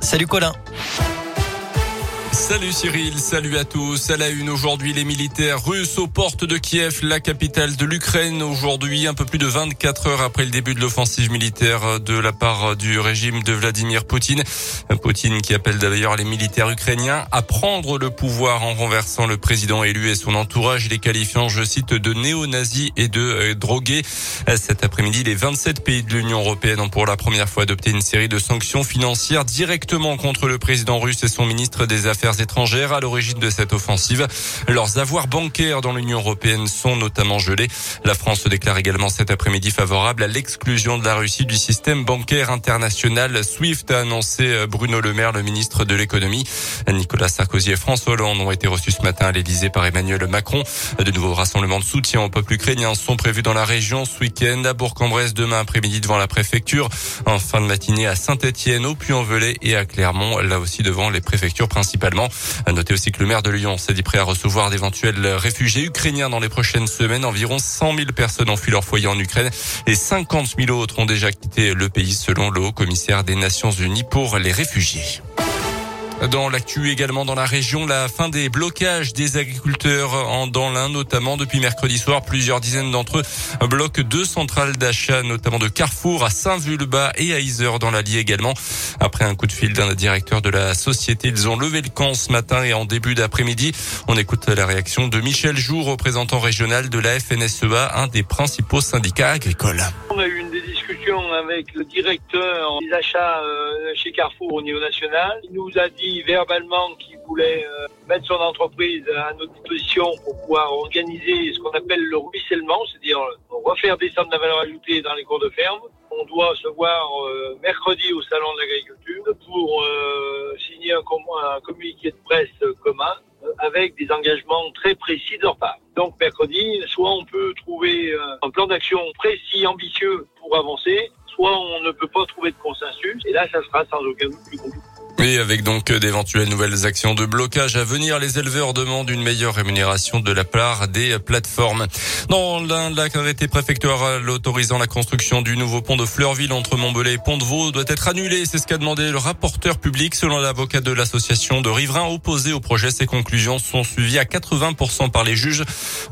Salut Colin. Salut Cyril, salut à tous. À la une aujourd'hui, les militaires russes aux portes de Kiev, la capitale de l'Ukraine. Aujourd'hui, un peu plus de 24 heures après le début de l'offensive militaire de la part du régime de Vladimir Poutine. Poutine qui appelle d'ailleurs les militaires ukrainiens à prendre le pouvoir en renversant le président élu et son entourage, les qualifiant, je cite, de néo-nazis et de euh, drogués. Cet après-midi, les 27 pays de l'Union européenne ont pour la première fois adopté une série de sanctions financières directement contre le président russe et son ministre des Affaires étrangères à l'origine de cette offensive. Leurs avoirs bancaires dans l'Union européenne sont notamment gelés. La France se déclare également cet après-midi favorable à l'exclusion de la Russie du système bancaire international SWIFT, a annoncé euh, Bruno Le Maire, le ministre de l'économie. Nicolas Sarkozy et François Hollande ont été reçus ce matin à l'Elysée par Emmanuel Macron. De nouveaux rassemblements de soutien au peuple ukrainien sont prévus dans la région ce week-end à Bourg-en-Bresse demain après-midi devant la préfecture. En fin de matinée à Saint-Etienne, au Puy-en-Velay et à Clermont, là aussi devant les préfectures principalement. À noter aussi que le maire de Lyon s'est dit prêt à recevoir d'éventuels réfugiés ukrainiens dans les prochaines semaines. Environ 100 000 personnes ont fui leur foyer en Ukraine et 50 000 autres ont déjà quitté le pays selon le haut commissaire des Nations Unies pour les réfugiés. Dans l'actu également dans la région, la fin des blocages des agriculteurs en dans l'Ain, notamment depuis mercredi soir, plusieurs dizaines d'entre eux bloquent deux centrales d'achat, notamment de Carrefour à Saint-Vulbas et à Isère dans l'Allier également. Après un coup de fil d'un directeur de la société, ils ont levé le camp ce matin et en début d'après-midi. On écoute la réaction de Michel Joux, représentant régional de la FNSEA, un des principaux syndicats agricoles. Avec le directeur des achats euh, chez Carrefour au niveau national. Il nous a dit verbalement qu'il voulait euh, mettre son entreprise à notre disposition pour pouvoir organiser ce qu'on appelle le ruissellement, c'est-à-dire refaire descendre la valeur ajoutée dans les cours de ferme. On doit se voir euh, mercredi au salon de l'agriculture pour signer un, un communiqué de presse commun avec des engagements très précis de leur part. Donc mercredi, soit on peut trouver un plan d'action précis, ambitieux avancer, soit on ne peut pas trouver de consensus, et là ça sera sans aucun doute plus compliqué. Et avec donc d'éventuelles nouvelles actions de blocage à venir, les éleveurs demandent une meilleure rémunération de la part des plateformes. Dans l'arrêté préfectoral autorisant la construction du nouveau pont de Fleurville entre Montbelay et Pont-de-Vaux doit être annulé. C'est ce qu'a demandé le rapporteur public selon l'avocat de l'association de riverains opposés au projet. Ces conclusions sont suivies à 80% par les juges.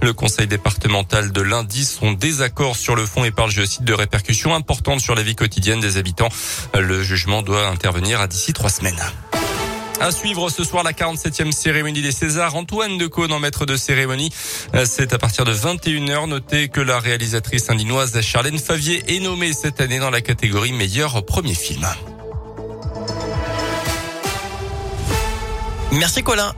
Le conseil départemental de lundi son désaccord sur le fond et parle, je cite, de répercussions importantes sur la vie quotidienne des habitants. Le jugement doit intervenir à d'ici trois semaines. À suivre ce soir la 47e cérémonie des Césars. Antoine Decaune en maître de cérémonie. C'est à partir de 21h. Notez que la réalisatrice indinoise Charlène Favier est nommée cette année dans la catégorie meilleur premier film. Merci Colin.